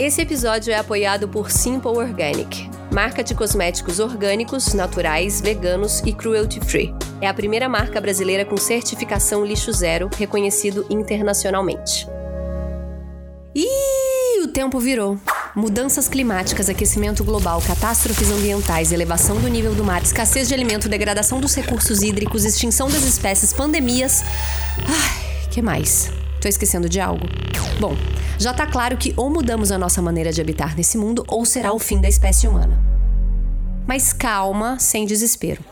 Esse episódio é apoiado por Simple Organic, marca de cosméticos orgânicos, naturais, veganos e cruelty-free. É a primeira marca brasileira com certificação lixo zero, reconhecido internacionalmente. Ih, o tempo virou. Mudanças climáticas, aquecimento global, catástrofes ambientais, elevação do nível do mar, escassez de alimento, degradação dos recursos hídricos, extinção das espécies, pandemias. Ai, que mais? Tô esquecendo de algo? Bom, já tá claro que ou mudamos a nossa maneira de habitar nesse mundo ou será o fim da espécie humana. Mas calma, sem desespero.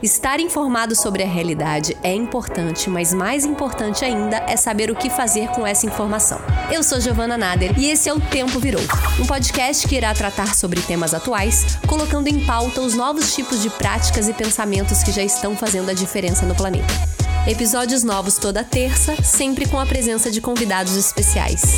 Estar informado sobre a realidade é importante, mas mais importante ainda é saber o que fazer com essa informação. Eu sou Giovana Nader e esse é o Tempo Virou, um podcast que irá tratar sobre temas atuais, colocando em pauta os novos tipos de práticas e pensamentos que já estão fazendo a diferença no planeta. Episódios novos toda terça, sempre com a presença de convidados especiais.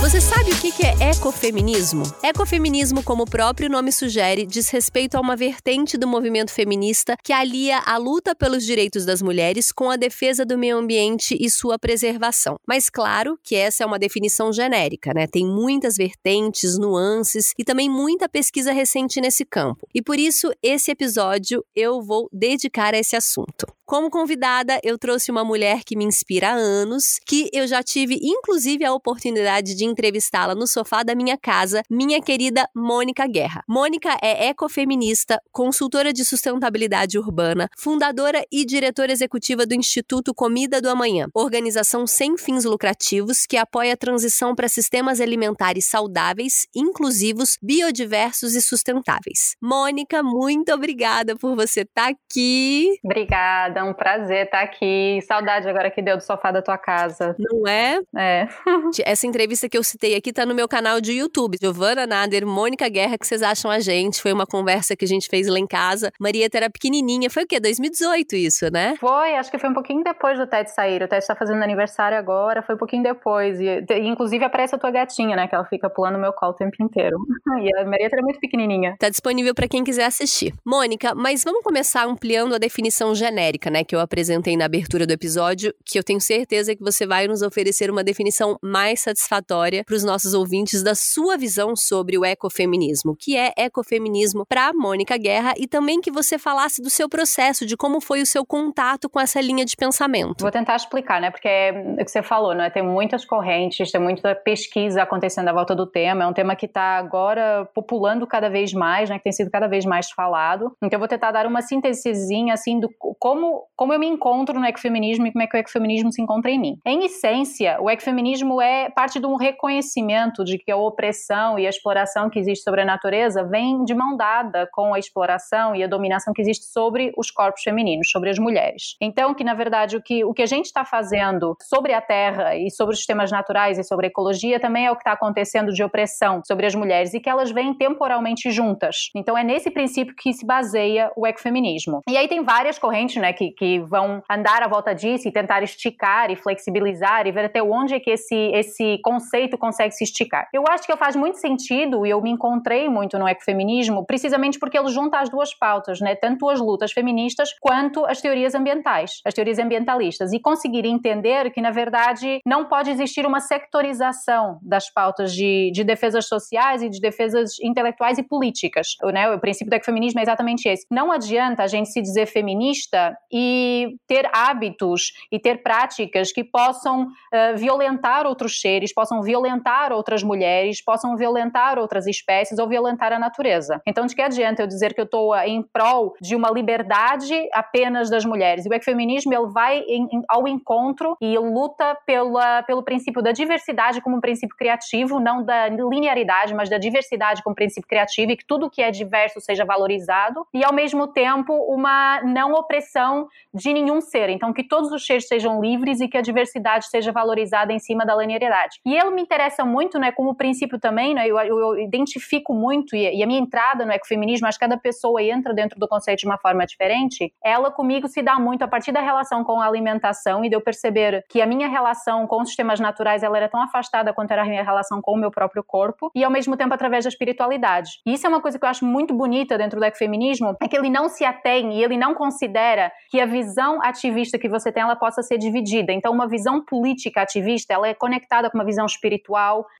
Você sabe o que é ecofeminismo? Ecofeminismo, como o próprio nome sugere, diz respeito a uma vertente do movimento feminista que alia a luta pelos direitos das mulheres com a defesa do meio ambiente e sua preservação. Mas claro que essa é uma definição genérica, né? Tem muitas vertentes, nuances e também muita pesquisa recente nesse campo. E por isso, esse episódio eu vou dedicar a esse assunto. Como convidada, eu trouxe uma mulher que me inspira há anos, que eu já tive inclusive a oportunidade de entrevistá-la no sofá da minha casa, minha querida Mônica Guerra. Mônica é ecofeminista, consultora de sustentabilidade urbana, fundadora e diretora executiva do Instituto Comida do Amanhã, organização sem fins lucrativos que apoia a transição para sistemas alimentares saudáveis, inclusivos, biodiversos e sustentáveis. Mônica, muito obrigada por você estar tá aqui. Obrigada é um prazer estar aqui. Saudade agora que deu do sofá da tua casa. Não é? É. Essa entrevista que eu citei aqui tá no meu canal de YouTube. Giovana Nader, Mônica Guerra, que vocês acham a gente? Foi uma conversa que a gente fez lá em casa. Marieta era pequenininha. Foi o quê? 2018 isso, né? Foi, acho que foi um pouquinho depois do Ted sair. O Ted tá fazendo aniversário agora, foi um pouquinho depois. E, inclusive aparece a tua gatinha, né? Que ela fica pulando no meu colo o tempo inteiro. E a Marieta era muito pequenininha. Tá disponível para quem quiser assistir. Mônica, mas vamos começar ampliando a definição genérica né, que eu apresentei na abertura do episódio, que eu tenho certeza que você vai nos oferecer uma definição mais satisfatória para os nossos ouvintes da sua visão sobre o ecofeminismo, que é ecofeminismo para Mônica Guerra e também que você falasse do seu processo, de como foi o seu contato com essa linha de pensamento. Vou tentar explicar, né? Porque é o que você falou, né? Tem muitas correntes, tem muita pesquisa acontecendo à volta do tema. É um tema que está agora populando cada vez mais, né? Que tem sido cada vez mais falado. Então eu vou tentar dar uma síntesezinha assim do como como eu me encontro no ecofeminismo e como é que o ecofeminismo se encontra em mim. Em essência, o ecofeminismo é parte de um reconhecimento de que a opressão e a exploração que existe sobre a natureza vem de mão dada com a exploração e a dominação que existe sobre os corpos femininos, sobre as mulheres. Então, que na verdade o que, o que a gente está fazendo sobre a Terra e sobre os sistemas naturais e sobre a ecologia também é o que está acontecendo de opressão sobre as mulheres e que elas vêm temporalmente juntas. Então, é nesse princípio que se baseia o ecofeminismo. E aí tem várias correntes, né, que, que vão andar à volta disso e tentar esticar e flexibilizar e ver até onde é que esse, esse conceito consegue se esticar. Eu acho que faz muito sentido e eu me encontrei muito no ecofeminismo precisamente porque ele junta as duas pautas, né? tanto as lutas feministas quanto as teorias ambientais, as teorias ambientalistas, e conseguir entender que, na verdade, não pode existir uma sectorização das pautas de, de defesas sociais e de defesas intelectuais e políticas. Né? O princípio do ecofeminismo é exatamente esse. Não adianta a gente se dizer feminista e ter hábitos e ter práticas que possam uh, violentar outros seres, possam violentar outras mulheres, possam violentar outras espécies ou violentar a natureza. Então, de que adianta eu dizer que eu estou em prol de uma liberdade apenas das mulheres? E o ecofeminismo ele vai em, em, ao encontro e luta pela, pelo princípio da diversidade como um princípio criativo, não da linearidade, mas da diversidade como princípio criativo e que tudo que é diverso seja valorizado e, ao mesmo tempo, uma não opressão de nenhum ser. Então, que todos os seres sejam livres e que a diversidade seja valorizada em cima da linearidade. E ele me interessa muito, né, como princípio também, né, eu, eu, identifico muito, e, e, a minha entrada no ecofeminismo, acho que cada pessoa entra dentro do conceito de uma forma diferente, ela comigo se dá muito a partir da relação com a alimentação e de eu perceber que a minha relação com os sistemas naturais, ela era tão afastada quanto era a minha relação com o meu próprio corpo, e ao mesmo tempo através da espiritualidade. E isso é uma coisa que eu acho muito bonita dentro do ecofeminismo, é que ele não se atém e ele não considera que a visão ativista que você tem, ela possa ser dividida. Então, uma visão política ativista, ela é conectada com uma visão espiritual,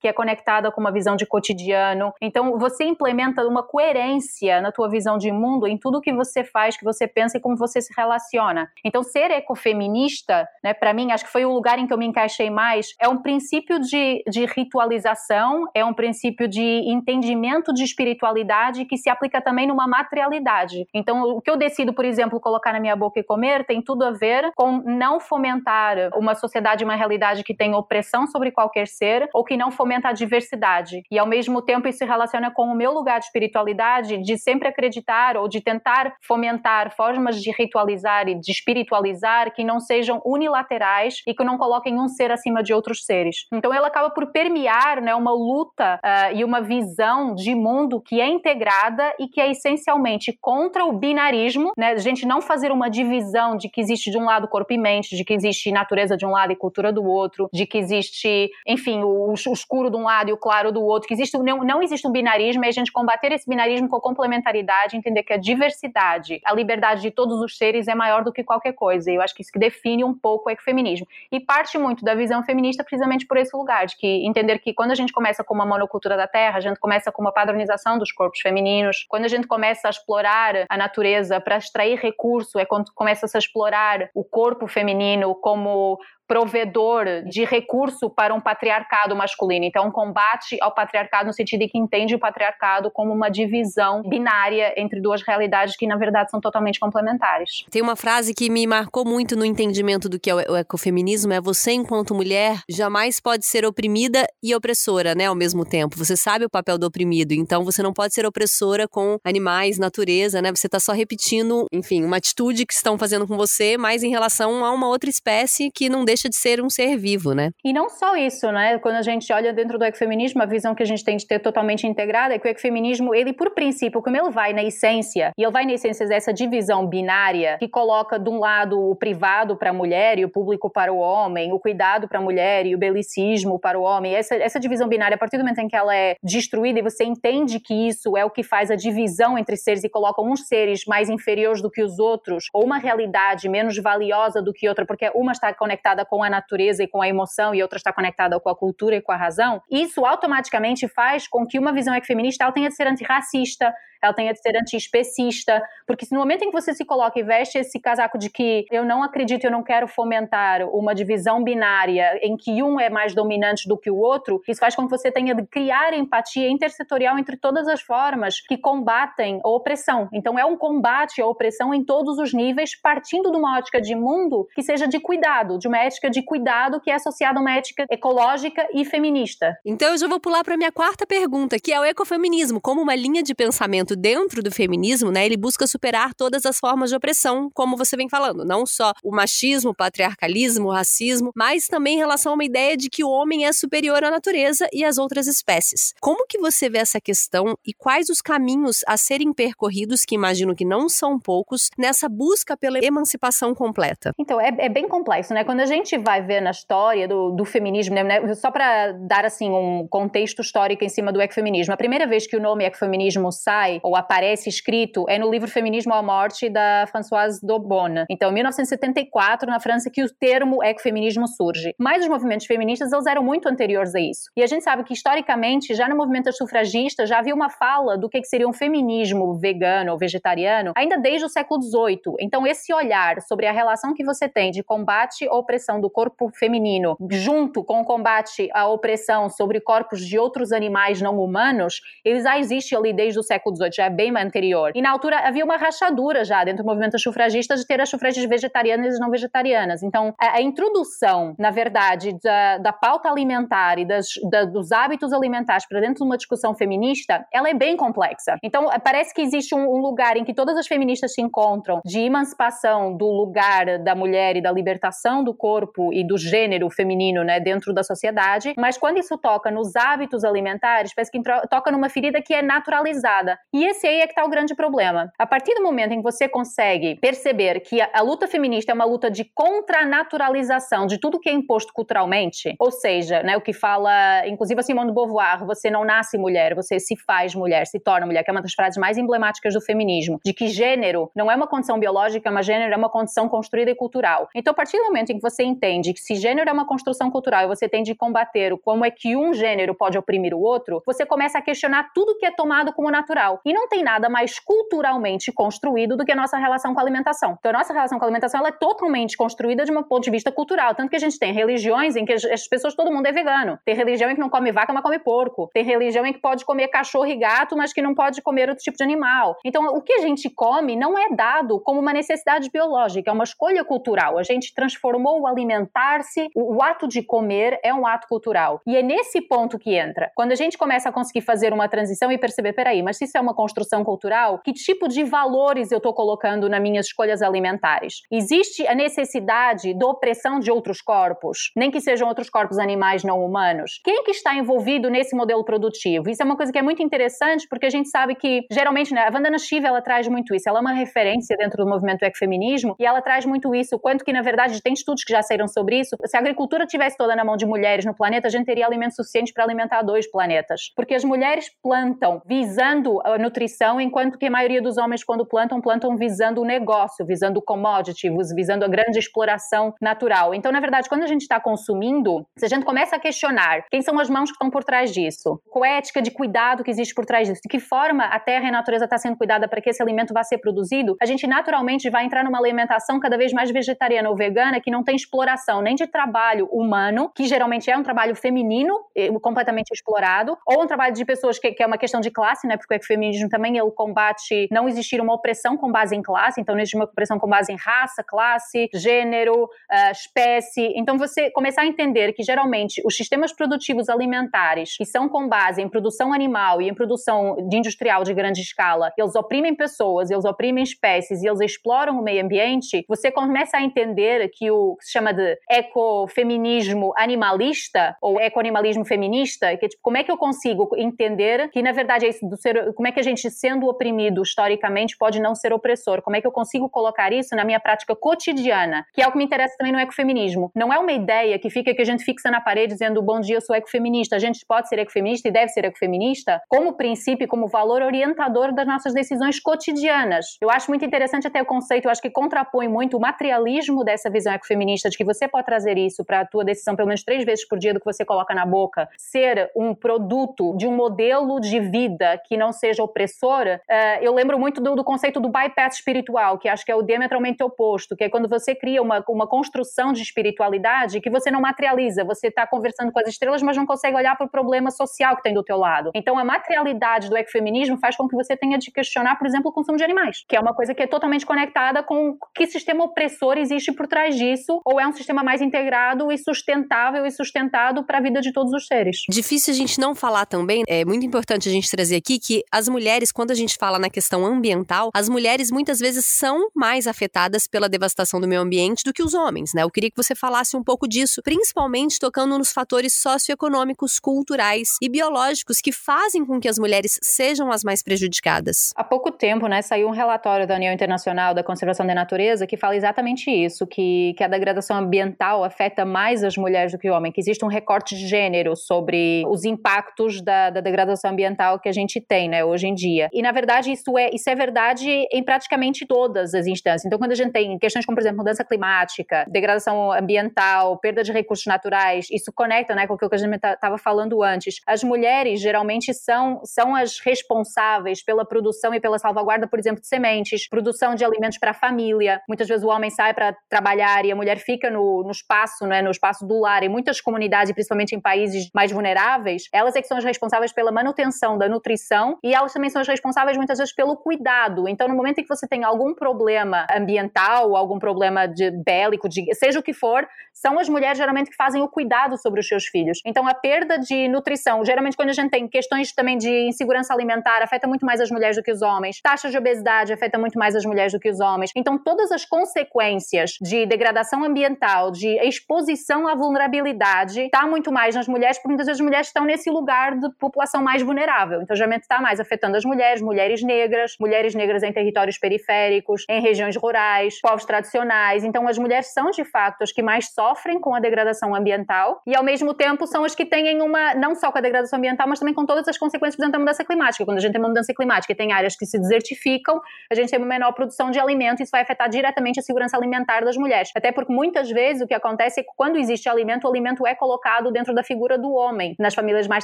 que é conectada com uma visão de cotidiano. Então, você implementa uma coerência na tua visão de mundo em tudo que você faz, que você pensa e como você se relaciona. Então, ser ecofeminista, né, para mim, acho que foi o lugar em que eu me encaixei mais, é um princípio de, de ritualização, é um princípio de entendimento de espiritualidade que se aplica também numa materialidade. Então, o que eu decido, por exemplo, colocar na minha boca e comer tem tudo a ver com não fomentar uma sociedade, uma realidade que tem opressão sobre qualquer ser ou que não fomenta a diversidade. E ao mesmo tempo isso se relaciona com o meu lugar de espiritualidade, de sempre acreditar ou de tentar fomentar formas de ritualizar e de espiritualizar que não sejam unilaterais e que não coloquem um ser acima de outros seres. Então ela acaba por permear né, uma luta uh, e uma visão de mundo que é integrada e que é essencialmente contra o binarismo, né? A gente não fazer uma divisão de que existe de um lado corpo e mente, de que existe natureza de um lado e cultura do outro, de que existe, enfim, o, o escuro de um lado e o claro do outro, que existe não, não existe um binarismo, é a gente combater esse binarismo com complementaridade, entender que a diversidade, a liberdade de todos os seres é maior do que qualquer coisa. E eu acho que isso que define um pouco o ecofeminismo. E parte muito da visão feminista precisamente por esse lugar, de que entender que quando a gente começa com uma monocultura da terra, a gente começa com uma padronização dos corpos femininos, quando a gente começa a explorar a natureza para extrair recurso, é quando começa -se a explorar o corpo feminino como provedor de recurso para um patriarcado masculino. Então, um combate ao patriarcado no sentido de que entende o patriarcado como uma divisão binária entre duas realidades que, na verdade, são totalmente complementares. Tem uma frase que me marcou muito no entendimento do que é o ecofeminismo, é você, enquanto mulher, jamais pode ser oprimida e opressora, né, ao mesmo tempo. Você sabe o papel do oprimido, então você não pode ser opressora com animais, natureza, né? Você está só repetindo, enfim, uma atitude que estão fazendo com você, mas em relação a uma outra espécie que não deixa deixa de ser um ser vivo, né? E não só isso, né? Quando a gente olha dentro do ecofeminismo, a visão que a gente tem de ter totalmente integrada é que o ecofeminismo, ele por princípio, como ele vai na essência, e ele vai na essência dessa divisão binária que coloca de um lado o privado para a mulher e o público para o homem, o cuidado para a mulher e o belicismo para o homem. Essa, essa divisão binária, a partir do momento em que ela é destruída e você entende que isso é o que faz a divisão entre seres e coloca uns seres mais inferiores do que os outros, ou uma realidade menos valiosa do que outra, porque uma está conectada com a natureza e com a emoção e outra está conectada com a cultura e com a razão, isso automaticamente faz com que uma visão ecofeminista ela tenha de ser antirracista, ela tenha de ser antiespecista, porque no momento em que você se coloca e veste esse casaco de que eu não acredito, eu não quero fomentar uma divisão binária em que um é mais dominante do que o outro, isso faz com que você tenha de criar empatia intersetorial entre todas as formas que combatem a opressão. Então é um combate à opressão em todos os níveis, partindo de uma ótica de mundo que seja de cuidado, de uma ética de cuidado que é associada a uma ética ecológica e feminista. Então eu já vou pular para minha quarta pergunta, que é o ecofeminismo como uma linha de pensamento movimento dentro do feminismo, né, ele busca superar todas as formas de opressão, como você vem falando, não só o machismo, o patriarcalismo, o racismo, mas também em relação a uma ideia de que o homem é superior à natureza e às outras espécies. Como que você vê essa questão e quais os caminhos a serem percorridos, que imagino que não são poucos, nessa busca pela emancipação completa? Então, é, é bem complexo, né? Quando a gente vai ver na história do, do feminismo, né, só para dar assim um contexto histórico em cima do ecofeminismo, a primeira vez que o nome ecofeminismo sai ou aparece escrito, é no livro Feminismo à Morte, da Françoise Daubonne. Então, em 1974, na França, que o termo ecofeminismo surge. Mas os movimentos feministas, eles eram muito anteriores a isso. E a gente sabe que, historicamente, já no movimento sufragista, já havia uma fala do que seria um feminismo vegano ou vegetariano, ainda desde o século XVIII. Então, esse olhar sobre a relação que você tem de combate à opressão do corpo feminino, junto com o combate à opressão sobre corpos de outros animais não humanos, ele já existe ali desde o século XVIII. Suffrage, é bem anterior. E na altura havia uma rachadura já dentro do movimento sufragista de ter as sufragistas vegetarianas e não vegetarianas. Então, a, introdução, na verdade, da, da pauta alimentar e das, da, dos hábitos alimentares para dentro de uma discussão feminista, ela é bem complexa. Então, parece que existe um, um lugar em que todas as feministas se encontram de emancipação do lugar da mulher e da libertação do corpo e do gênero feminino, né, dentro da sociedade, mas quando isso toca nos hábitos alimentares, parece que toca numa ferida que é naturalizada. E esse aí é que está o grande problema. A partir do momento em que você consegue perceber que a, a luta feminista é uma luta de contranaturalização de tudo que é imposto culturalmente, ou seja, né, o que fala, inclusive a Simone de Beauvoir, você não nasce mulher, você se faz mulher, se torna mulher, que é uma das frases mais emblemáticas do feminismo, de que gênero não é uma condição biológica, mas gênero é uma condição construída e cultural. Então, a partir do momento em que você entende que se gênero é uma construção cultural e você tem de combater como é que um gênero pode oprimir o outro, você começa a questionar tudo que é tomado como natural. E não tem nada mais culturalmente construído do que a nossa relação com a alimentação. Então, a nossa relação com a alimentação ela é totalmente construída de um ponto de vista cultural. Tanto que a gente tem religiões em que as pessoas, todo mundo é vegano. Tem religião em que não come vaca, mas come porco. Tem religião em que pode comer cachorro e gato, mas que não pode comer outro tipo de animal. Então, o que a gente come não é dado como uma necessidade biológica, é uma escolha cultural. A gente transformou o alimentar-se, o ato de comer é um ato cultural. E é nesse ponto que entra. Quando a gente começa a conseguir fazer uma transição e perceber, peraí, mas se isso é uma construção cultural, que tipo de valores eu estou colocando nas minhas escolhas alimentares? Existe a necessidade da opressão de outros corpos, nem que sejam outros corpos animais não humanos? Quem que está envolvido nesse modelo produtivo? Isso é uma coisa que é muito interessante, porque a gente sabe que, geralmente, né, a Vandana Shiva, ela traz muito isso. Ela é uma referência dentro do movimento ecofeminismo e ela traz muito isso. Quanto que, na verdade, tem estudos que já saíram sobre isso. Se a agricultura tivesse toda na mão de mulheres no planeta, a gente teria alimento suficiente para alimentar dois planetas. Porque as mulheres plantam visando a nutrição, enquanto que a maioria dos homens, quando plantam, plantam visando o negócio, visando o commodity, visando a grande exploração natural. Então, na verdade, quando a gente está consumindo, se a gente começa a questionar quem são as mãos que estão por trás disso, qual é a ética de cuidado que existe por trás disso, de que forma a terra e a natureza está sendo cuidada para que esse alimento vá ser produzido, a gente naturalmente vai entrar numa alimentação cada vez mais vegetariana ou vegana que não tem exploração nem de trabalho humano, que geralmente é um trabalho feminino, completamente explorado, ou um trabalho de pessoas que, que é uma questão de classe, né? Porque o feminismo também ele combate não existir uma opressão com base em classe, então não existe uma opressão com base em raça, classe, gênero, uh, espécie. Então você começar a entender que geralmente os sistemas produtivos alimentares que são com base em produção animal e em produção de industrial de grande escala, eles oprimem pessoas, eles oprimem espécies e eles exploram o meio ambiente, você começa a entender que o que se chama de ecofeminismo animalista ou ecoanimalismo feminista, que é tipo, como é que eu consigo entender que na verdade é isso do ser, como é que a gente sendo oprimido historicamente pode não ser opressor? Como é que eu consigo colocar isso na minha prática cotidiana? Que é o que me interessa também no ecofeminismo. Não é uma ideia que fica que a gente fixa na parede dizendo bom dia, eu sou ecofeminista. A gente pode ser ecofeminista e deve ser ecofeminista como princípio, como valor orientador das nossas decisões cotidianas. Eu acho muito interessante até o conceito, eu acho que contrapõe muito o materialismo dessa visão ecofeminista de que você pode trazer isso para a tua decisão pelo menos três vezes por dia do que você coloca na boca, ser um produto de um modelo de vida que não seja opressora. Uh, eu lembro muito do, do, conceito do bypass espiritual, que acho que é o diametralmente oposto, que é quando você cria uma, uma construção de espiritualidade que você não materializa, você está conversando com as estrelas, mas não consegue olhar para o problema social que tem do teu lado. Então a materialidade do ecofeminismo faz com que você tenha de questionar, por exemplo, o consumo de animais, que é uma coisa que é totalmente conectada com que sistema opressor existe por trás disso, ou é um sistema mais integrado e sustentável e sustentado para a vida de todos os seres. Difícil a gente não falar também, é muito importante a gente trazer aqui que as mulheres, quando a gente fala na questão ambiental, as mulheres muitas vezes são mais afetadas pela devastação do meio ambiente do que os homens, né? Eu queria que você falasse um pouco disso, principalmente tocando nos fatores socioeconômicos, culturais e biológicos que fazem com que as mulheres sejam as mais prejudicadas. Há pouco tempo, né, saiu um relatório da União Internacional da Conservação da Natureza que fala exatamente isso, que, que a degradação ambiental afeta mais as mulheres do que o homem, que existe um recorte de gênero sobre os impactos da, da degradação ambiental que a gente tem, né, hoje em dia. E na verdade isso é isso é verdade em praticamente todas as instâncias. Então quando a gente tem questões como por exemplo mudança climática, degradação ambiental, perda de recursos naturais, isso conecta, né, com o que a gente estava falando antes. As mulheres geralmente são são as responsáveis pela produção e pela salvaguarda, por exemplo, de sementes, produção de alimentos para a família. Muitas vezes o homem sai para trabalhar e a mulher fica no, no espaço, né, no espaço do lar. Em muitas comunidades, principalmente em países mais vulneráveis, elas é que são as responsáveis pela manutenção da nutrição e elas também são as responsáveis muitas vezes pelo cuidado. Então, no momento em que você tem algum problema ambiental, algum problema de bélico, de, seja o que for, são as mulheres geralmente que fazem o cuidado sobre os seus filhos. Então, a perda de nutrição, geralmente quando a gente tem questões também de insegurança alimentar, afeta muito mais as mulheres do que os homens. Taxa de obesidade afeta muito mais as mulheres do que os homens. Então, todas as consequências de degradação ambiental, de exposição à vulnerabilidade, está muito mais nas mulheres, porque muitas vezes as mulheres estão nesse lugar de população mais vulnerável. Então, geralmente está mais afetando as mulheres, mulheres negras, mulheres negras em territórios periféricos, em regiões rurais, povos tradicionais. Então, as mulheres são de fato as que mais sofrem com a degradação ambiental e, ao mesmo tempo, são as que têm uma, não só com a degradação ambiental, mas também com todas as consequências, da mudança climática. Quando a gente tem uma mudança climática e tem áreas que se desertificam, a gente tem uma menor produção de alimento e isso vai afetar diretamente a segurança alimentar das mulheres. Até porque muitas vezes o que acontece é que quando existe alimento, o alimento é colocado dentro da figura do homem nas famílias mais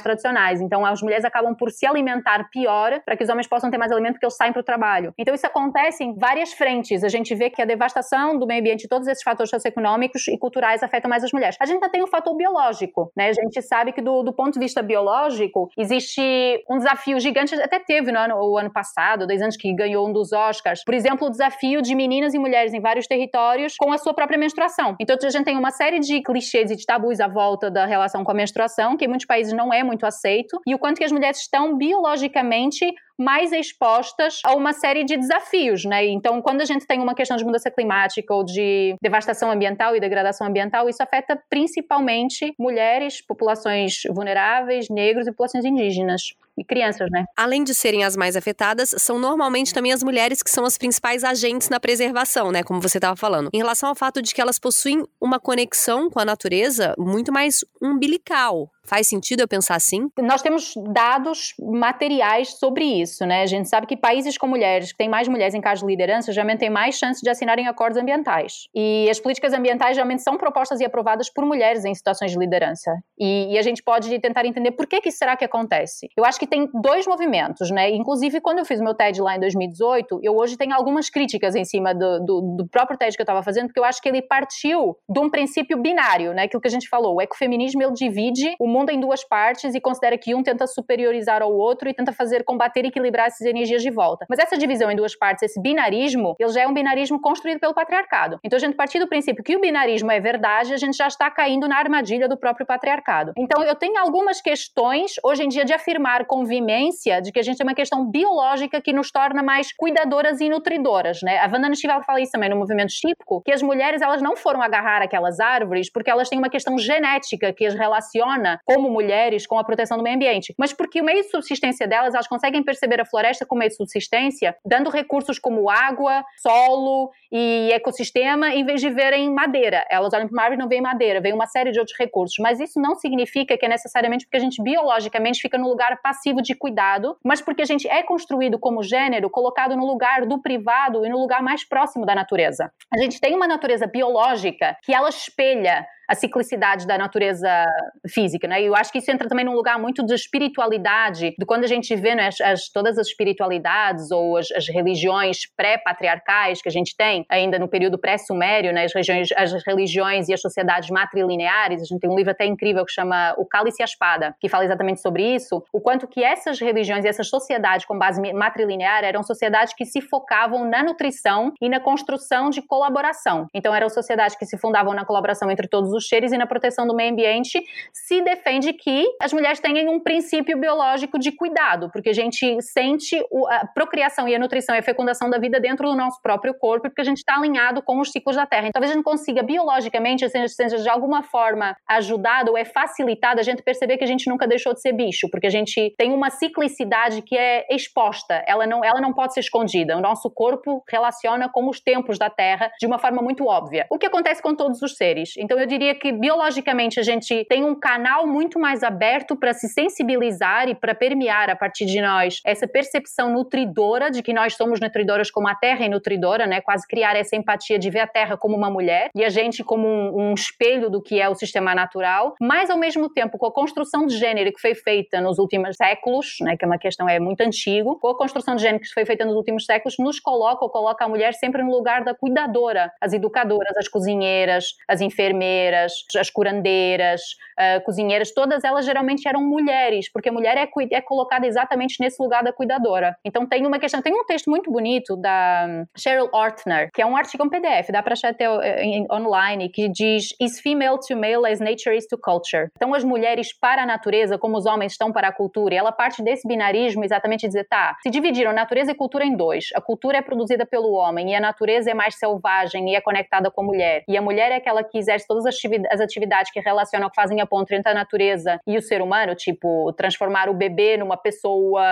tradicionais. Então, as mulheres acabam por se alimentar pior para que os homens possam ter mais alimento porque eles saem para o trabalho. Então, isso acontece em várias frentes. A gente vê que a devastação do meio ambiente, todos esses fatores socioeconômicos e culturais afetam mais as mulheres. A gente ainda tem o fator biológico, né? A gente sabe que do, do ponto de vista biológico, existe um desafio gigante, até teve no ano, o ano passado, dois anos que ganhou um dos Oscars, por exemplo, o desafio de meninas e mulheres em vários territórios com a sua própria menstruação. Então, a gente tem uma série de clichês e de tabus à volta da relação com a menstruação, que em muitos países não é muito aceito, e o quanto que as mulheres estão biologicamente mais expostas a uma série de desafios, né? Então, quando a gente tem uma questão de mudança climática ou de devastação ambiental e degradação ambiental, isso afeta principalmente mulheres, populações vulneráveis, negros e populações indígenas e crianças, né? Além de serem as mais afetadas, são normalmente também as mulheres que são as principais agentes na preservação, né? Como você estava falando. Em relação ao fato de que elas possuem uma conexão com a natureza muito mais umbilical. Faz sentido eu pensar assim? Nós temos dados materiais sobre isso, né? A gente sabe que países com mulheres, que têm mais mulheres em cargos de liderança, geralmente têm mais chances de assinarem acordos ambientais. E as políticas ambientais geralmente são propostas e aprovadas por mulheres em situações de liderança. E, e a gente pode tentar entender por que, que será que acontece. Eu acho que tem dois movimentos, né? Inclusive, quando eu fiz meu TED lá em 2018, eu hoje tenho algumas críticas em cima do, do, do próprio TED que eu estava fazendo, porque eu acho que ele partiu de um princípio binário, né? Aquilo que a gente falou. O ecofeminismo, ele divide o mundo em duas partes e considera que um tenta superiorizar ao outro e tenta fazer combater e equilibrar essas energias de volta. Mas essa divisão em duas partes, esse binarismo, ele já é um binarismo construído pelo patriarcado. Então, a gente partir do princípio que o binarismo é verdade, a gente já está caindo na armadilha do próprio patriarcado. Então, eu tenho algumas questões hoje em dia de afirmar com convivência de que a gente tem uma questão biológica que nos torna mais cuidadoras e nutridoras, né? A Vandana Shiva fala isso também no movimento típico, que as mulheres elas não foram agarrar aquelas árvores porque elas têm uma questão genética que as relaciona como mulheres com a proteção do meio ambiente, mas porque o meio de subsistência delas, elas conseguem perceber a floresta como meio de subsistência, dando recursos como água, solo e ecossistema, em vez de verem madeira. Elas olham para uma árvore e não veem madeira, vem uma série de outros recursos, mas isso não significa que é necessariamente porque a gente biologicamente fica no lugar passivo de cuidado, mas porque a gente é construído como gênero colocado no lugar do privado e no lugar mais próximo da natureza. A gente tem uma natureza biológica que ela espelha a ciclicidade da natureza física, né? E eu acho que isso entra também num lugar muito de espiritualidade, de quando a gente vê né, as, as, todas as espiritualidades ou as, as religiões pré-patriarcais que a gente tem, ainda no período pré-sumério, né? As, regiões, as religiões e as sociedades matrilineares, a gente tem um livro até incrível que chama O Cálice e a Espada, que fala exatamente sobre isso, o quanto que essas religiões e essas sociedades com base matrilinear eram sociedades que se focavam na nutrição e na construção de colaboração. Então eram sociedades que se fundavam na colaboração entre todos os dos cheiros e na proteção do meio ambiente, se defende que as mulheres tenham um princípio biológico de cuidado, porque a gente sente a procriação e a nutrição e a fecundação da vida dentro do nosso próprio corpo, porque a gente está alinhado com os ciclos da Terra. Então, talvez a gente consiga biologicamente, seja de alguma forma ajudado ou é facilitado a gente perceber que a gente nunca deixou de ser bicho, porque a gente tem uma ciclicidade que é exposta, ela não, ela não pode ser escondida. O nosso corpo relaciona com os tempos da Terra de uma forma muito óbvia. O que acontece com todos os seres? Então, eu diria diria que biologicamente a gente tem um canal muito mais aberto para se sensibilizar e para permear a partir de nós essa percepção nutridora de que nós somos nutridoras como a Terra é nutridora, né? Quase criar essa empatia de ver a Terra como uma mulher e a gente como um, um espelho do que é o sistema natural, mas ao mesmo tempo com a construção de gênero que foi feita nos últimos séculos, né? Que é uma questão é muito antigo, com a construção de gênero que foi feita nos últimos séculos, nos coloca ou coloca a mulher sempre no lugar da cuidadora, as educadoras, as cozinheiras, as enfermeiras as curandeiras, uh, cozinheiras, todas elas geralmente eram mulheres, porque a mulher é, é colocada exatamente nesse lugar da cuidadora. Então tem uma questão, tem um texto muito bonito da Cheryl Ortner, que é um artigo em PDF, dá para achar até eh, online, que diz Is female to male as nature is to culture. Então as mulheres para a natureza, como os homens estão para a cultura, e ela parte desse binarismo exatamente dizer, tá, se dividiram natureza e cultura em dois. A cultura é produzida pelo homem e a natureza é mais selvagem e é conectada com a mulher. E a mulher é aquela que exerce todas as atividades que relacionam, que fazem a ponte entre a natureza e o ser humano, tipo transformar o bebê numa pessoa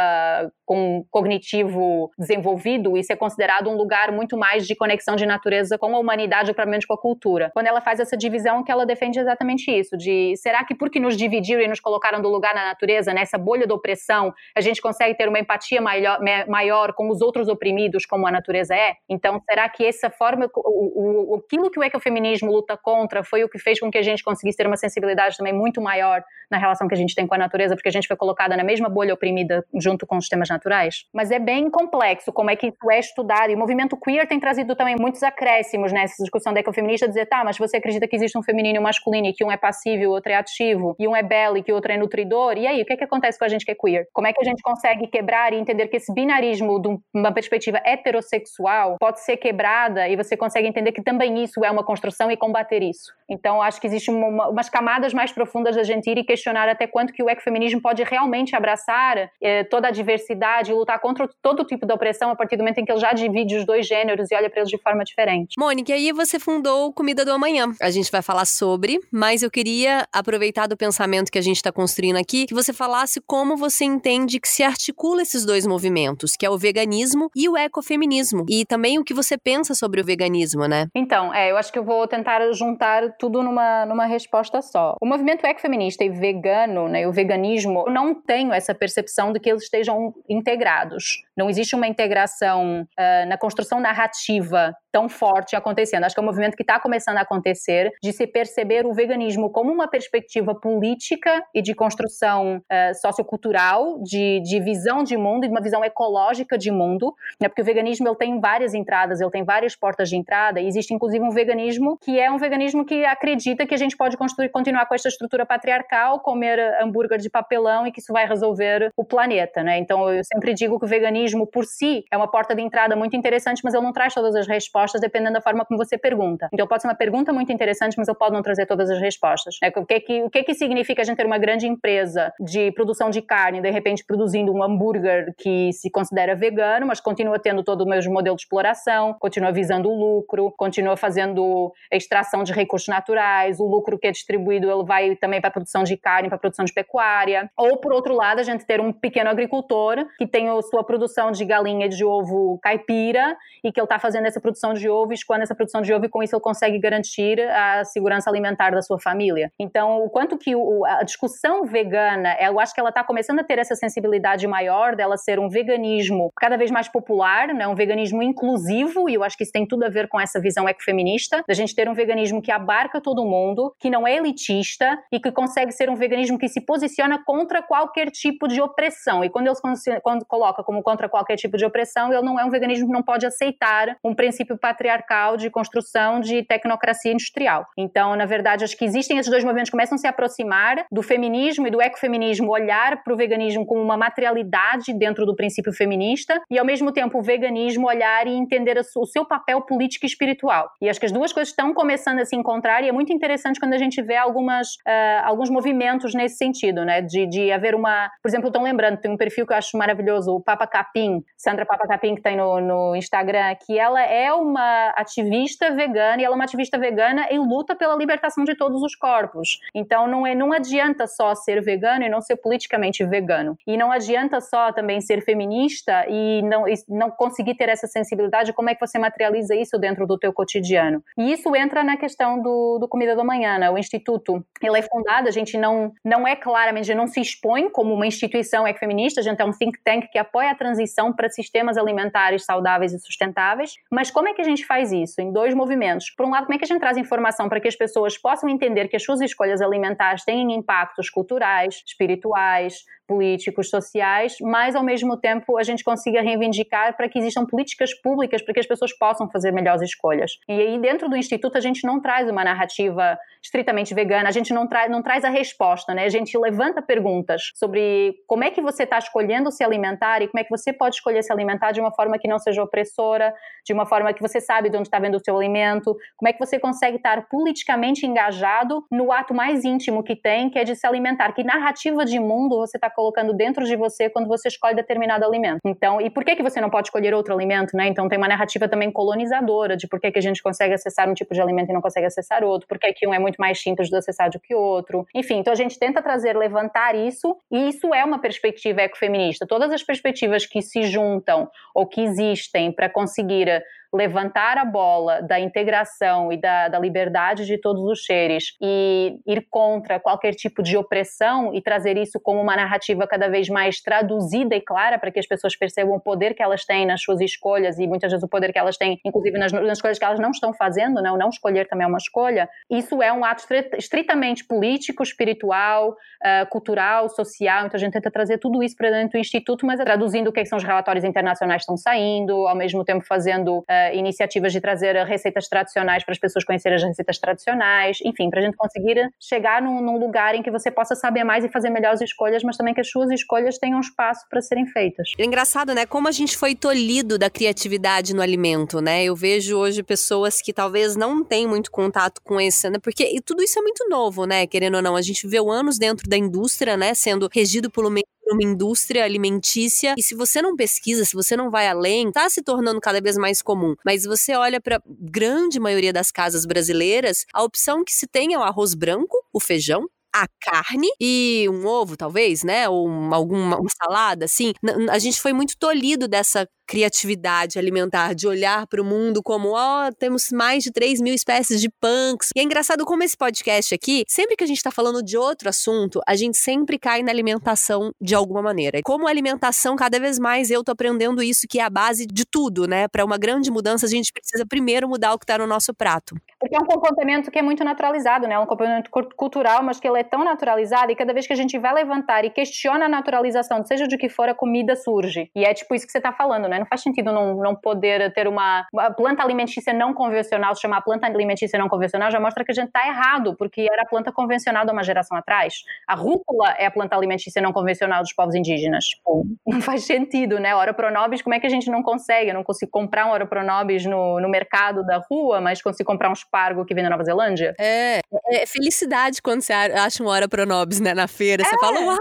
com cognitivo desenvolvido, isso é considerado um lugar muito mais de conexão de natureza com a humanidade, ou com a cultura. Quando ela faz essa divisão, que ela defende exatamente isso, de será que porque nos dividiram e nos colocaram do lugar na natureza, nessa bolha da opressão, a gente consegue ter uma empatia maior, maior com os outros oprimidos, como a natureza é? Então, será que essa forma, o, o, aquilo que o ecofeminismo luta contra foi o que fez com que a gente conseguisse ter uma sensibilidade também muito maior na relação que a gente tem com a natureza, porque a gente foi colocada na mesma bolha oprimida junto com os temas naturais? Mas é bem complexo como é que isso é estudado, e o movimento queer tem trazido também muitos acréscimos nessa discussão da ecofeminista, dizer, tá, mas você acredita que existe um feminino e um masculino, e que um é passivo e o outro é ativo, e um é belo e que o outro é nutridor, e aí, o que é que acontece com a gente que é queer? Como é que a gente consegue quebrar e entender que esse binarismo de uma perspectiva heterossexual pode ser quebrada e você consegue entender que também isso é uma construção e combater isso? Então, acho que existem uma, umas camadas mais profundas da gente ir e questionar até quanto que o ecofeminismo pode realmente abraçar eh, toda a diversidade e lutar contra todo tipo de opressão a partir do momento em que ele já divide os dois gêneros e olha para eles de forma diferente. Mônica, aí você fundou Comida do Amanhã. A gente vai falar sobre, mas eu queria aproveitar do pensamento que a gente está construindo aqui, que você falasse como você entende que se articula esses dois movimentos, que é o veganismo e o ecofeminismo, e também o que você pensa sobre o veganismo, né? Então, é, eu acho que eu vou tentar juntar tudo numa, numa resposta só. O movimento ecofeminista e vegano, né, o veganismo, eu não tenho essa percepção de que eles estejam integrados. Não existe uma integração uh, na construção narrativa tão forte acontecendo. Acho que é um movimento que está começando a acontecer de se perceber o veganismo como uma perspectiva política e de construção uh, sociocultural, de, de visão de mundo e de uma visão ecológica de mundo, né? porque o veganismo ele tem várias entradas, ele tem várias portas de entrada, e existe inclusive um veganismo que é um veganismo que acredita que a gente pode continuar com esta estrutura patriarcal, comer hambúrguer de papelão e que isso vai resolver o planeta, né? Então eu sempre digo que o veganismo por si é uma porta de entrada muito interessante, mas ele não traz todas as respostas dependendo da forma como você pergunta. Então pode ser uma pergunta muito interessante, mas eu posso não trazer todas as respostas. É, o que que, o que que significa a gente ter uma grande empresa de produção de carne, de repente produzindo um hambúrguer que se considera vegano, mas continua tendo todo o mesmo modelo de exploração, continua visando o lucro, continua fazendo extração de recursos naturais, o lucro que é distribuído ele vai também para a produção de carne, para a produção de pecuária. Ou por outro lado, a gente ter um pequeno agricultor que tem a sua produção de galinha de ovo caipira e que ele está fazendo essa produção de ovo, escoando essa produção de ovo e com isso ele consegue garantir a segurança alimentar da sua família. Então, o quanto que o, a discussão vegana, eu acho que ela está começando a ter essa sensibilidade maior dela ser um veganismo cada vez mais popular, né, um veganismo inclusivo, e eu acho que isso tem tudo a ver com essa visão ecofeminista, da gente ter um veganismo que abarca todo mundo, que não é elitista e que consegue ser um veganismo que se posiciona contra qualquer tipo de opressão. E quando ele quando coloca como contra qualquer tipo de opressão, ele não é um veganismo que não pode aceitar um princípio patriarcal de construção de tecnocracia industrial. Então, na verdade, acho que existem esses dois movimentos que começam a se aproximar do feminismo e do ecofeminismo, olhar para o veganismo como uma materialidade dentro do princípio feminista e, ao mesmo tempo, o veganismo olhar e entender o seu papel político e espiritual. E acho que as duas coisas estão começando a se encontrar e é muito interessante quando a gente vê algumas, uh, alguns movimentos nesse sentido, né? De, de haver uma. Por exemplo, estão lembrando, tem um perfil que eu acho maravilhoso, o Papa Capim, Sandra Papa Capim, que tem no, no Instagram, que ela é uma ativista vegana e ela é uma ativista vegana em luta pela libertação de todos os corpos. Então não, é, não adianta só ser vegano e não ser politicamente vegano. E não adianta só também ser feminista e não, e não conseguir ter essa sensibilidade, como é que você materializa isso dentro do teu cotidiano. E isso entra na questão do, do Comida da Manhã, né? O Instituto, ele é fundado, a gente não, não é claramente, a gente não se expõe como uma instituição ecofeminista, a gente é um think tank que apoia a transição para sistemas alimentares saudáveis e sustentáveis, mas como é que a gente faz isso? Em dois movimentos. Por um lado, como é que a gente traz informação para que as pessoas possam entender que as suas escolhas alimentares têm impactos culturais, espirituais, políticos, sociais, mas ao mesmo tempo a gente consiga reivindicar para que existam políticas públicas para que as pessoas possam fazer melhores escolhas. E aí dentro do instituto a gente não traz uma narrativa estritamente vegana, a gente não, tra não traz a resposta, né? A gente levanta perguntas sobre como é que você está escolhendo se alimentar e como é que você pode escolher se alimentar de uma forma que não seja opressora, de uma forma que você sabe de onde está vendo o seu alimento, como é que você consegue estar politicamente engajado no ato mais íntimo que tem, que é de se alimentar. Que narrativa de mundo você está colocando dentro de você quando você escolhe determinado alimento? Então, e por que, que você não pode escolher outro alimento, né? Então tem uma narrativa também colonizadora de por que, que a gente consegue acessar um tipo de alimento e não consegue acessar outro, por que, que um é muito mais simples de acessar do que outro. Enfim, então a gente tenta trazer, levantar isso, e isso é uma perspectiva ecofeminista. Todas as perspectivas que se juntam ou que existem para conseguir levantar a bola da integração e da, da liberdade de todos os seres e ir contra qualquer tipo de opressão e trazer isso como uma narrativa cada vez mais traduzida e clara para que as pessoas percebam o poder que elas têm nas suas escolhas e muitas vezes o poder que elas têm, inclusive nas, nas escolhas que elas não estão fazendo, não, não escolher também é uma escolha. Isso é um ato estritamente político, espiritual, uh, cultural, social. Então a gente tenta trazer tudo isso para dentro do instituto, mas traduzindo o que, é que são os relatórios internacionais que estão saindo, ao mesmo tempo fazendo uh, iniciativas de trazer receitas tradicionais para as pessoas conhecerem as receitas tradicionais, enfim, para a gente conseguir chegar num, num, lugar em que você possa saber mais e fazer melhores escolhas, mas também que as suas escolhas tenham espaço para serem feitas. É engraçado, né? Como a gente foi tolhido da criatividade no alimento, né? Eu vejo hoje pessoas que talvez não têm muito contato com esse, né? Porque tudo isso é muito novo, né? Querendo ou não, a gente viveu anos dentro da indústria, né? Sendo regido pelo meio uma indústria alimentícia e se você não pesquisa, se você não vai além, tá se tornando cada vez mais comum. Mas você olha para grande maioria das casas brasileiras, a opção que se tem é o arroz branco, o feijão, a carne e um ovo, talvez, né? Ou uma, alguma uma salada, assim. A gente foi muito tolhido dessa criatividade alimentar, de olhar para o mundo como, ó, oh, temos mais de 3 mil espécies de punks. E é engraçado como esse podcast aqui, sempre que a gente está falando de outro assunto, a gente sempre cai na alimentação de alguma maneira. Como alimentação, cada vez mais eu tô aprendendo isso, que é a base de tudo, né? Para uma grande mudança, a gente precisa primeiro mudar o que está no nosso prato. Porque é um comportamento que é muito naturalizado, né? É um comportamento cultural, mas que ele é tão naturalizado e cada vez que a gente vai levantar e questiona a naturalização, seja de que for, a comida surge. E é tipo isso que você está falando, né? Né? Não faz sentido não, não poder ter uma, uma planta alimentícia não convencional, se chamar planta alimentícia não convencional, já mostra que a gente está errado, porque era a planta convencional de uma geração atrás. A rúcula é a planta alimentícia não convencional dos povos indígenas. Tipo, não faz sentido, né? Ora pronobis, como é que a gente não consegue? Eu não consigo comprar um ora pronobis no, no mercado da rua, mas consigo comprar um espargo que vem da Nova Zelândia? É, é felicidade quando você acha um ora pronobis né, na feira. Você é. fala, uau,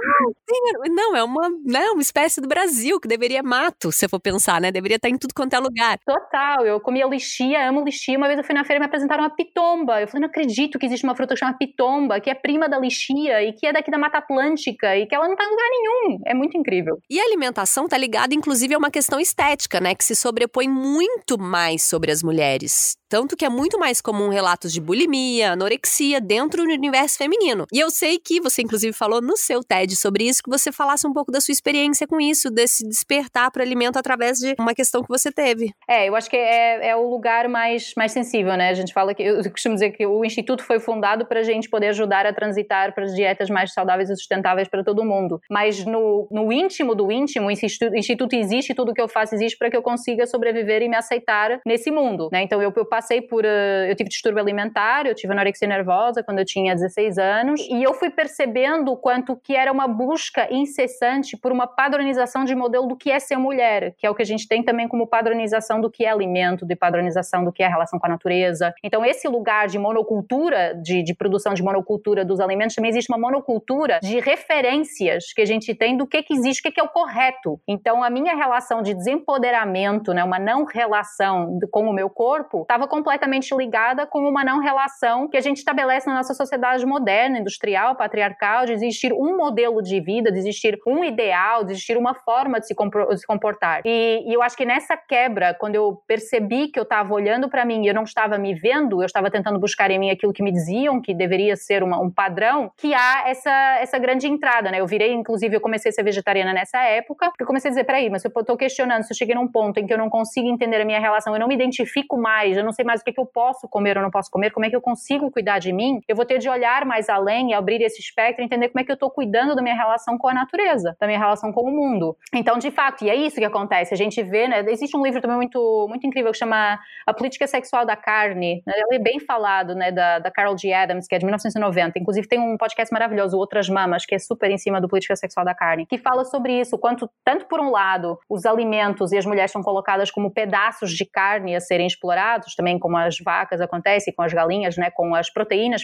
não, é uma, né, uma espécie do Brasil que deveria mato, se for pensar pensar, né? Deveria estar em tudo quanto é lugar. Total. Eu comia lixia, amo lixia. Uma vez eu fui na feira e me apresentaram uma pitomba. Eu falei, não acredito que existe uma fruta que chama pitomba, que é prima da lixia e que é daqui da Mata Atlântica e que ela não tá em lugar nenhum. É muito incrível. E a alimentação tá ligada, inclusive, a uma questão estética, né? Que se sobrepõe muito mais sobre as mulheres. Tanto que é muito mais comum relatos de bulimia, anorexia dentro do universo feminino. E eu sei que você, inclusive, falou no seu TED sobre isso, que você falasse um pouco da sua experiência com isso, desse despertar para alimento através de uma questão que você teve. É, eu acho que é, é o lugar mais, mais sensível, né? A gente fala que, eu costumo dizer que o Instituto foi fundado para a gente poder ajudar a transitar para as dietas mais saudáveis e sustentáveis para todo mundo. Mas no, no íntimo do íntimo, o Instituto, Instituto existe, tudo que eu faço existe para que eu consiga sobreviver e me aceitar nesse mundo, né? Então eu, eu passei por. Uh, eu tive distúrbio alimentar, eu tive anorexia nervosa quando eu tinha 16 anos, e eu fui percebendo o quanto que era uma busca incessante por uma padronização de modelo do que é ser mulher, que é o que a gente tem também como padronização do que é alimento, de padronização do que é relação com a natureza. Então, esse lugar de monocultura, de, de produção de monocultura dos alimentos, também existe uma monocultura de referências que a gente tem do que, que existe, o que, que é o correto. Então, a minha relação de desempoderamento, né, uma não relação com o meu corpo, estava estava completamente ligada com uma não relação que a gente estabelece na nossa sociedade moderna, industrial, patriarcal, de existir um modelo de vida, de existir um ideal, de existir uma forma de se, comportar. E, e eu acho que nessa quebra, quando eu percebi que eu estava olhando para mim e eu não estava me vendo, eu estava tentando buscar em mim aquilo que me diziam que deveria ser uma, um padrão, que há essa, essa grande entrada, né? Eu virei, inclusive, eu comecei a ser vegetariana nessa época, porque eu comecei a dizer, peraí, mas eu estou questionando, se eu cheguei num ponto em que eu não consigo entender a minha relação, eu não me identifico mais, eu não sei mais o que, que eu posso comer ou não posso comer, como é que eu consigo cuidar de mim, eu vou ter de olhar mais além e abrir esse espectro e entender como é que eu estou cuidando da minha relação com a natureza, da minha relação com o mundo. Então, de fato, e é isso que acontece. A gente vê, né? Existe um livro também muito, muito incrível que chama A Política Sexual da Carne. Né? Ele é bem falado, né? Da, da Carol G. Adams, que é de 1990. Inclusive, tem um podcast maravilhoso, Outras Mamas, que é super em cima do Política Sexual da Carne, que fala sobre isso, quanto, tanto por um lado, os alimentos e as mulheres são colocadas como pedaços de carne a serem explorados, também como as vacas acontecem, com as galinhas, né? Com as proteínas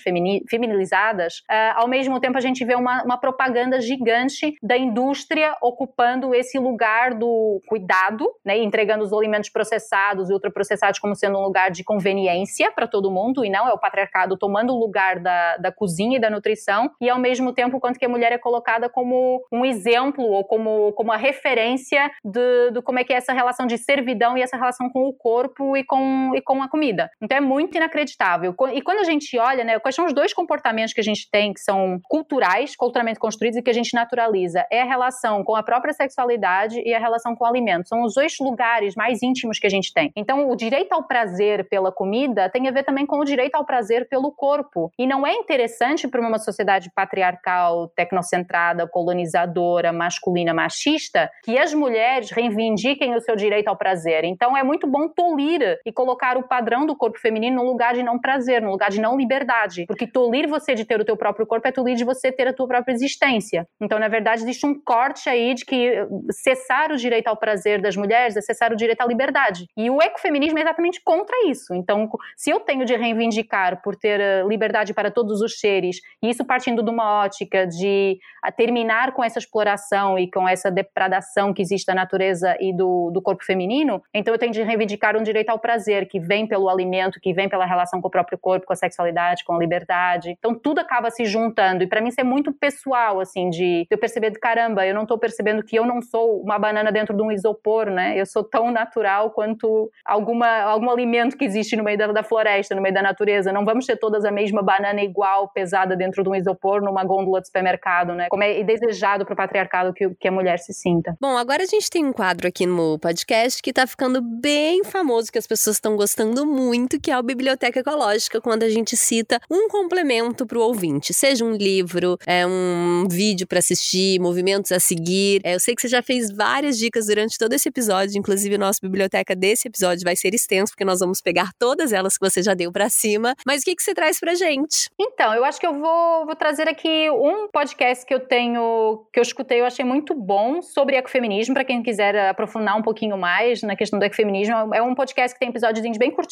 feminilizadas. Uh, ao mesmo tempo, a gente vê uma, uma propaganda gigante da indústria ocupando esse lugar do cuidado, né, entregando os alimentos processados e ultraprocessados como sendo um lugar de conveniência para todo mundo, e não é o patriarcado tomando o lugar da, da cozinha e da nutrição, e ao mesmo tempo quanto que a mulher é colocada como um exemplo ou como, como a referência de como é que é essa relação de servidão e essa relação com o corpo e com, e com a comida. Então é muito inacreditável. E quando a gente olha, né, quais são os dois comportamentos que a gente tem que são culturais, culturalmente construídos e que a gente naturaliza? É a relação com a própria sexualidade e a relação com o alimento. São os dois lugares mais íntimos que a gente tem. Então, o direito ao prazer pela comida tem a ver também com o direito ao prazer pelo corpo. E não é interessante para uma sociedade patriarcal, tecnocentrada, colonizadora, masculina, machista, que as mulheres reivindiquem o seu direito ao prazer. Então, é muito bom tolir e colocar o padrão do corpo feminino no lugar de não prazer, no lugar de não liberdade. Porque tolir você de ter o teu próprio corpo é tolir de você ter a tua própria existência. Então, na verdade, existe um corte aí de que cessar o direito ao prazer das mulheres é cessar o direito à liberdade. E o ecofeminismo é exatamente contra isso. Então, se eu tenho de reivindicar por ter eh, liberdade para todos os seres, e isso partindo de uma ótica de terminar com essa exploração e com essa depradação que existe da natureza e do, do corpo feminino, então eu tenho de reivindicar um direito ao prazer que vem pelo alimento, que vem pela relação com o próprio corpo, com a sexualidade, com a liberdade. Então tudo acaba se juntando. E para mim isso é muito pessoal, assim, de eu perceber de caramba, eu não tô percebendo que eu não sou uma banana dentro de um isopor, né? Eu sou tão natural quanto alguma, algum alimento que existe no meio da, da floresta, no meio da natureza. Não vamos ter todas a mesma banana igual, pesada dentro de um isopor, numa gôndola de supermercado, né? Como é desejado para o patriarcado que, que a mulher se sinta. Bom, agora a gente tem um quadro aqui no podcast que tá ficando bem famoso, que as pessoas estão gostando muito, que é o Biblioteca Ecológica, quando a gente cita um complemento para o ouvinte, seja um livro, é um vídeo para assistir, movimentos a seguir. É, eu sei que você já fez várias dicas durante todo esse episódio, inclusive nossa biblioteca desse episódio vai ser extenso, porque nós vamos pegar todas elas que você já deu para cima. Mas o que, que você traz pra gente? Então, eu acho que eu vou, vou trazer aqui um podcast que eu tenho, que eu escutei, eu achei muito bom sobre ecofeminismo, para quem quiser aprofundar um pouquinho mais na questão do ecofeminismo. É um podcast que tem episódios bem curtinhos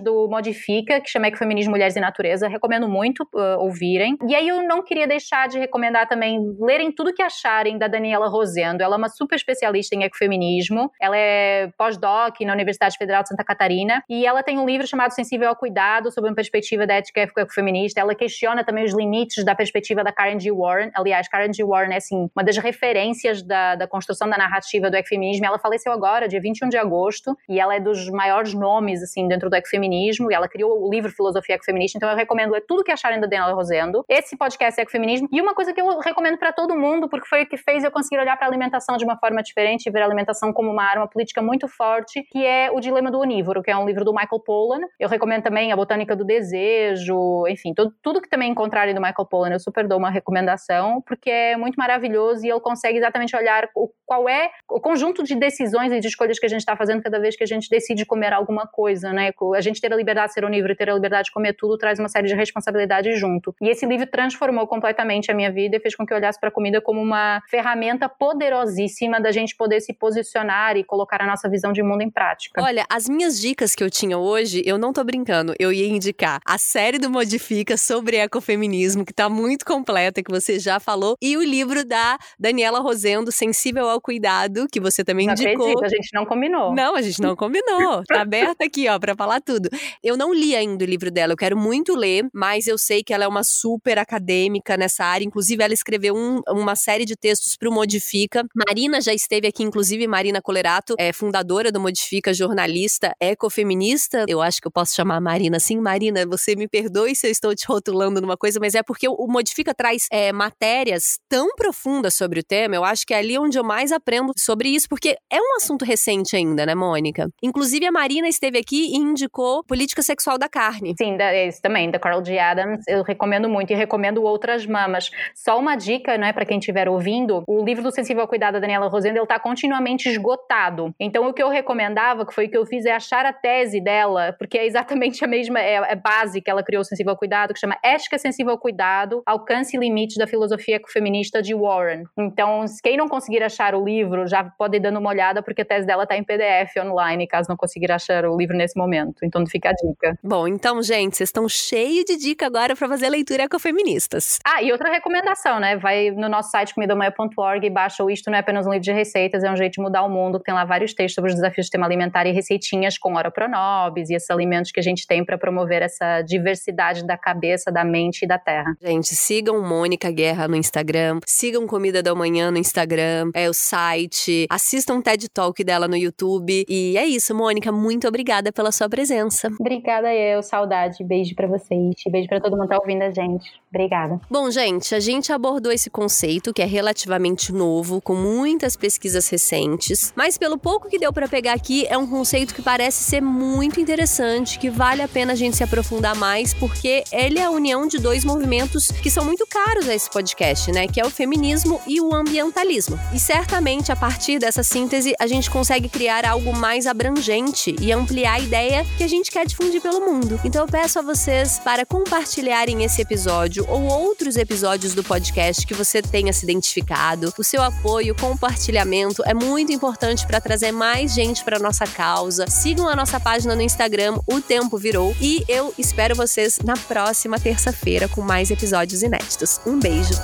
do Modifica, que chama Ecofeminismo, Mulheres e Natureza. Recomendo muito uh, ouvirem. E aí eu não queria deixar de recomendar também lerem tudo que acharem da Daniela Rosendo. Ela é uma super especialista em ecofeminismo. Ela é pós-doc na Universidade Federal de Santa Catarina e ela tem um livro chamado Sensível ao Cuidado, sobre uma perspectiva da ética ecofeminista. Ela questiona também os limites da perspectiva da Karen G. Warren. Aliás, Karen G. Warren é assim, uma das referências da, da construção da narrativa do ecofeminismo. Ela faleceu agora, dia 21 de agosto, e ela é dos maiores nomes assim dentro do ecofeminismo. E ela criou o livro Filosofia Ecofeminista, então eu recomendo ler tudo que acharem da Daniela Rosendo. Esse podcast é ecofeminismo. E uma coisa que eu recomendo para todo mundo, porque foi o que fez eu conseguir olhar para alimentação de uma forma diferente e ver a alimentação como uma arma política muito forte, que é O Dilema do Onívoro, que é um livro do Michael Pollan. Eu recomendo também A Botânica do Desejo, enfim, tudo, tudo que também encontrarem do Michael Pollan, eu super dou uma recomendação, porque é muito maravilhoso e ele consegue exatamente olhar o, qual é o conjunto de decisões e de escolhas que a gente está fazendo cada vez que a gente decide comer alguma coisa, né? A gente ter a liberdade de ser onívoro e ter a liberdade de comer tudo traz uma série de responsabilidades junto. E esse livro transformou completamente a minha vida e fez com que eu olhasse para a comida como uma ferramenta poderosíssima da gente poder se posicionar e colocar a nossa visão de mundo em prática. Olha, as minhas dicas que eu tinha hoje, eu não tô brincando, eu ia indicar a série do Modifica sobre ecofeminismo, que tá muito completa, que você já falou, e o livro da Daniela Rosendo, Sensível ao Cuidado, que você também não indicou. Acredito, a gente não combinou. Não, a gente não combinou. Tá aberta aqui, ó, pra falar tudo. Eu não li ainda o livro dela, eu quero muito ler, mas eu sei que ela é uma super acadêmica nessa área, inclusive ela escreveu um, uma série de textos pro Modifica. Marina já esteve aqui, inclusive Marina Colerato, é fundadora do Modifica, jornalista, ecofeminista. Eu acho que eu posso chamar a Marina assim. Marina, você me perdoe se eu estou te rotulando numa coisa, mas é porque o Modifica traz é, matérias tão profundas sobre o tema. Eu acho que é ali onde eu mais aprendo sobre isso, porque é um assunto recente ainda, né, Mônica? Inclusive, a Marina esteve aqui indicou Política Sexual da Carne. Sim, da, esse também, da Carol G. Adams. Eu recomendo muito e recomendo outras mamas. Só uma dica, né, para quem estiver ouvindo: o livro do Sensível ao Cuidado da Daniela Rosendo, ele tá continuamente esgotado. Então, o que eu recomendava, que foi o que eu fiz, é achar a tese dela, porque é exatamente a mesma é, é base que ela criou o Sensível ao Cuidado, que chama Ética Sensível ao Cuidado, Alcance e Limites da Filosofia Ecofeminista de Warren. Então, quem não conseguir achar o livro, já pode ir dando uma olhada, porque a tese dela tá em PDF online, caso não conseguir achar o livro nesse momento. Então, fica a dica. Bom, então, gente, vocês estão cheios de dica agora para fazer leitura ecofeministas. Ah, e outra recomendação, né? Vai no nosso site comidamanha.org e baixa o Isto Não É Apenas um Livro de Receitas, é um jeito de mudar o mundo. Tem lá vários textos sobre os desafios do sistema alimentar e receitinhas com ora pronobis e esses alimentos que a gente tem para promover essa diversidade da cabeça, da mente e da terra. Gente, sigam Mônica Guerra no Instagram, sigam Comida da Manhã no Instagram, é o site, assistam o TED Talk dela no YouTube. E é isso, Mônica, muito obrigada pela sua presença. Obrigada eu, saudade. Beijo para vocês. Beijo para todo mundo que tá ouvindo a gente. Obrigada. Bom, gente, a gente abordou esse conceito que é relativamente novo, com muitas pesquisas recentes, mas pelo pouco que deu para pegar aqui, é um conceito que parece ser muito interessante, que vale a pena a gente se aprofundar mais, porque ele é a união de dois movimentos que são muito caros a esse podcast, né? Que é o feminismo e o ambientalismo. E certamente a partir dessa síntese a gente consegue criar algo mais abrangente e ampliar a ideia que a gente quer difundir pelo mundo. Então eu peço a vocês para compartilharem esse episódio ou outros episódios do podcast que você tenha se identificado. O seu apoio, compartilhamento é muito importante para trazer mais gente para nossa causa. Sigam a nossa página no Instagram, O Tempo Virou, e eu espero vocês na próxima terça-feira com mais episódios inéditos. Um beijo.